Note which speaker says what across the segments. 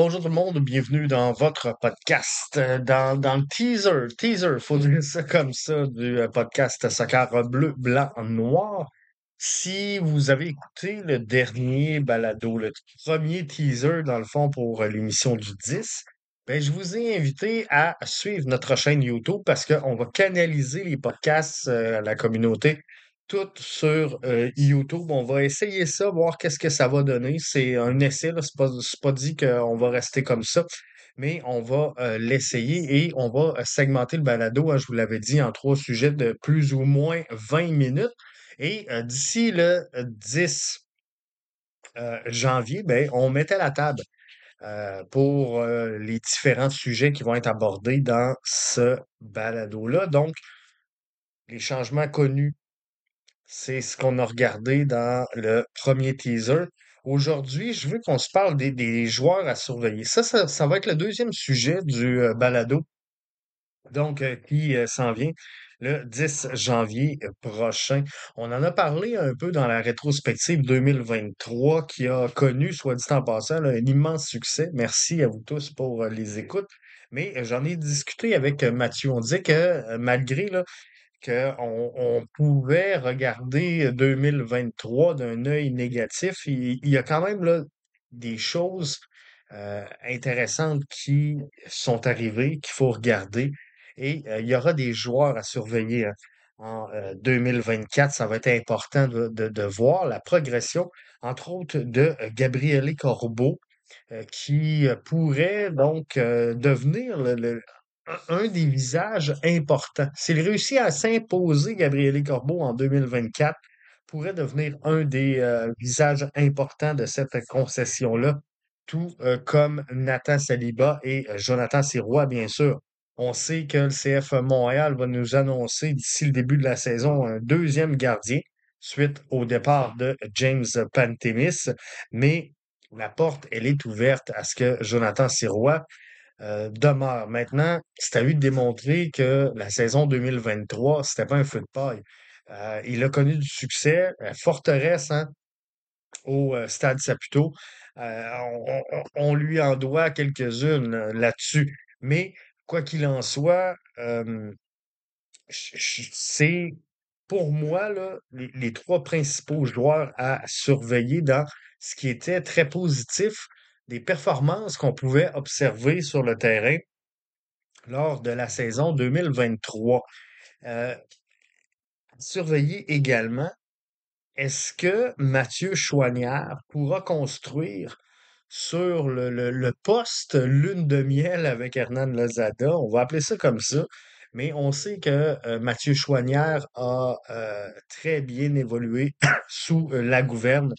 Speaker 1: Bonjour tout le monde, bienvenue dans votre podcast, euh, dans, le teaser, teaser, faut dire ça comme ça, du euh, podcast Soccer bleu, blanc, noir. Si vous avez écouté le dernier balado, le premier teaser dans le fond pour euh, l'émission du 10, ben, je vous ai invité à suivre notre chaîne YouTube parce qu'on va canaliser les podcasts à la communauté tout sur euh, YouTube. On va essayer ça, voir qu'est-ce que ça va donner. C'est un essai, là. C'est pas, pas dit qu'on va rester comme ça, mais on va euh, l'essayer et on va euh, segmenter le balado, hein, je vous l'avais dit, en trois sujets de plus ou moins 20 minutes. Et d'ici le 10 euh, janvier, ben, on mettait la table pour les différents sujets qui vont être abordés dans ce balado-là. Donc, les changements connus c'est ce qu'on a regardé dans le premier teaser. Aujourd'hui, je veux qu'on se parle des, des joueurs à surveiller. Ça, ça, ça va être le deuxième sujet du euh, balado, donc euh, qui euh, s'en vient le 10 janvier prochain. On en a parlé un peu dans la rétrospective 2023 qui a connu, soit dit en passant, un immense succès. Merci à vous tous pour les écoutes. Mais j'en ai discuté avec Mathieu. On disait que malgré là, qu'on on pouvait regarder 2023 d'un œil négatif. Il, y a quand même des choses euh, intéressantes qui sont arrivées, qu'il faut regarder. Et euh, il y aura des joueurs à surveiller hein. en euh, 2024. Ça va être important de, voir la progression, entre autres, de euh, Gabriele Corbeau, euh, qui euh, pourrait donc euh, devenir le- un des visages importants. S'il réussit à s'imposer, Gabriele Corbeau, en 2024, pourrait devenir un des euh, visages importants de cette concession-là, tout euh, comme Nathan Saliba et euh, Jonathan Sirois, bien sûr. On sait que le CF Montréal va nous annoncer d'ici le début de la saison un deuxième gardien suite au départ de James Pantemis, mais la porte, elle est ouverte à ce que Jonathan Sirois euh, demeure. Maintenant, c'est à lui de démontrer que la saison 2023, c'était pas un feu de paille. Euh, il a connu du succès, euh, forteresse hein, au euh, Stade Saputo. On, lui en doit quelques-unes là-dessus. Mais quoi qu'il en soit, c'est pour moi là, les trois principaux joueurs à surveiller dans ce qui était très positif des performances qu'on pouvait observer sur le terrain lors de la saison 2023. Euh, surveiller également, est-ce que Mathieu Chouanière pourra construire sur le, le- poste lune de miel avec Hernan Lozada? On va appeler ça comme ça. Mais on sait que euh, Mathieu Chouanière a euh, très bien évolué sous la gouverne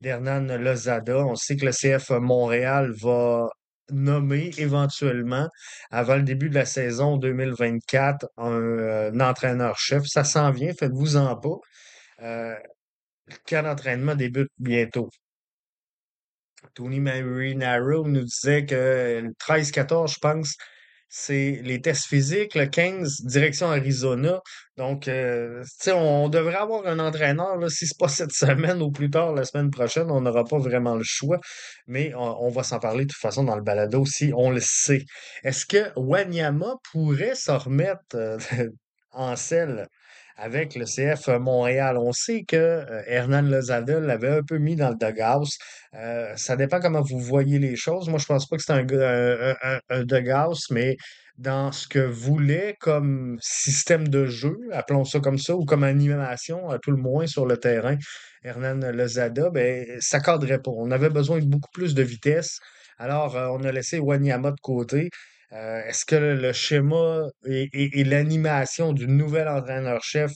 Speaker 1: d'Hernan Lozada. On sait que le CF Montréal va nommer éventuellement, avant le début de la saison 2024, un, euh, un entraîneur-chef. Ça s'en vient, faites-vous-en pas. Euh, le camp d'entraînement débute bientôt. Tony Marinaro nous disait que le 13-14, je pense, c'est les tests physiques, le 15, direction Arizona. Donc, euh, on devrait avoir un entraîneur, là, si c'est pas cette semaine ou plus tard la semaine prochaine, on n'aura pas vraiment le choix. Mais on, va s'en parler de toute façon dans le balado si on le sait. Est-ce que Wanyama pourrait se remettre euh, en selle? Avec le CF Montréal? On sait que euh, Hernan Lozada l'avait un peu mis dans le doghouse. Euh, ça dépend comment vous voyez les choses. Moi, je pense pas que c'est un, un, mais dans ce que voulait comme système de jeu, appelons ça comme ça, ou comme animation, à tout le moins sur le terrain, Hernan Lozada, ben, ça cadrait pas. On avait besoin de beaucoup plus de vitesse. Alors, euh, on a laissé Wanyama de côté. Euh, est-ce que le, schéma et, l'animation du nouvel entraîneur-chef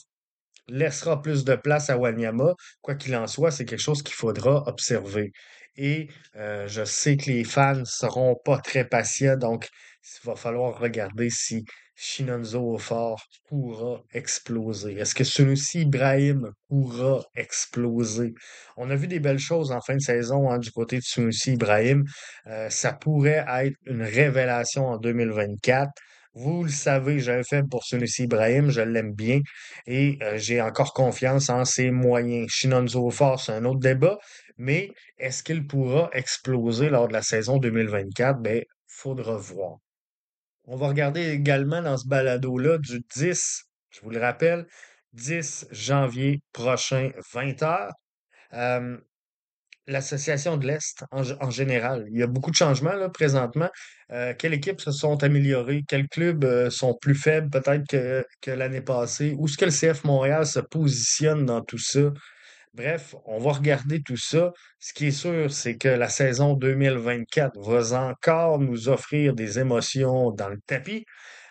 Speaker 1: laissera plus de place à Wanyama? Quoi qu'il en soit, c'est quelque chose qu'il faudra observer. Et euh, je sais que les fans seront pas très patients, donc il va falloir regarder si Shinonzo Fort pourra exploser. Est-ce que Sunusi Ibrahim pourra exploser? On a vu des belles choses en fin de saison hein, du côté de Sunusi Ibrahim. Euh, ça pourrait être une révélation en 2024. Vous le savez, j'ai un faible pour Sunusi Ibrahim, je l'aime bien et euh, j'ai encore confiance en ses moyens. Shinonzo Fort, c'est un autre débat, mais est-ce qu'il pourra exploser lors de la saison 2024? Ben, faudra voir. On va regarder également dans ce balado-là du 10, je vous le rappelle, 10 janvier prochain, 20 heures. Euh, l'association de l'Est en général. Il y a beaucoup de changements là, présentement. Euh, quelles équipes se sont améliorées? Quels clubs euh, sont plus faibles peut-être que, que l'année passée? Où est-ce que le CF Montréal se positionne dans tout ça? Bref, on va regarder tout ça. Ce qui est sûr, c'est que la saison 2024 va encore nous offrir des émotions dans le tapis.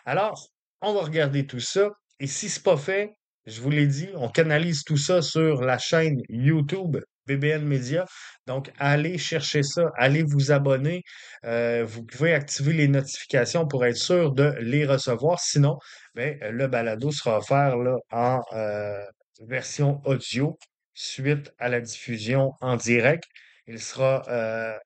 Speaker 1: Alors, on va regarder tout ça. Et si c'est pas fait, je vous l'ai dit, on canalise tout ça sur la chaîne YouTube BBN Media. Donc, allez chercher ça, allez vous abonner. Euh, vous pouvez activer les notifications pour être sûr de les recevoir. Sinon, ben, le balado sera offert en euh, version audio suite à la diffusion en direct. Il sera euh,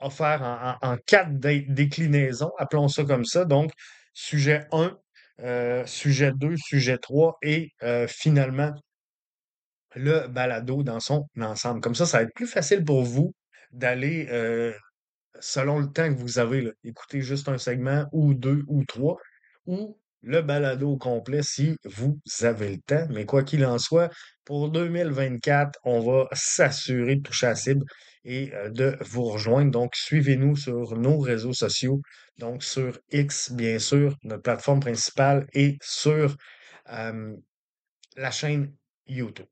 Speaker 1: offert en, quatre dé- déclinaisons, appelons ça comme ça. Donc, sujet 1, euh, sujet 2, sujet 3 et euh, finalement le balado dans son ensemble. Comme ça, ça va être plus facile pour vous d'aller selon le temps que vous avez, là, écoutez juste un segment ou deux ou trois, ou le balado complet si vous avez le temps. Mais quoi qu'il en soit, pour 2024, on va s'assurer de toucher la cible et euh, de vous rejoindre. Donc, suivez-nous sur nos réseaux sociaux, donc sur X, bien sûr, notre plateforme principale, et sur euh, la chaîne YouTube.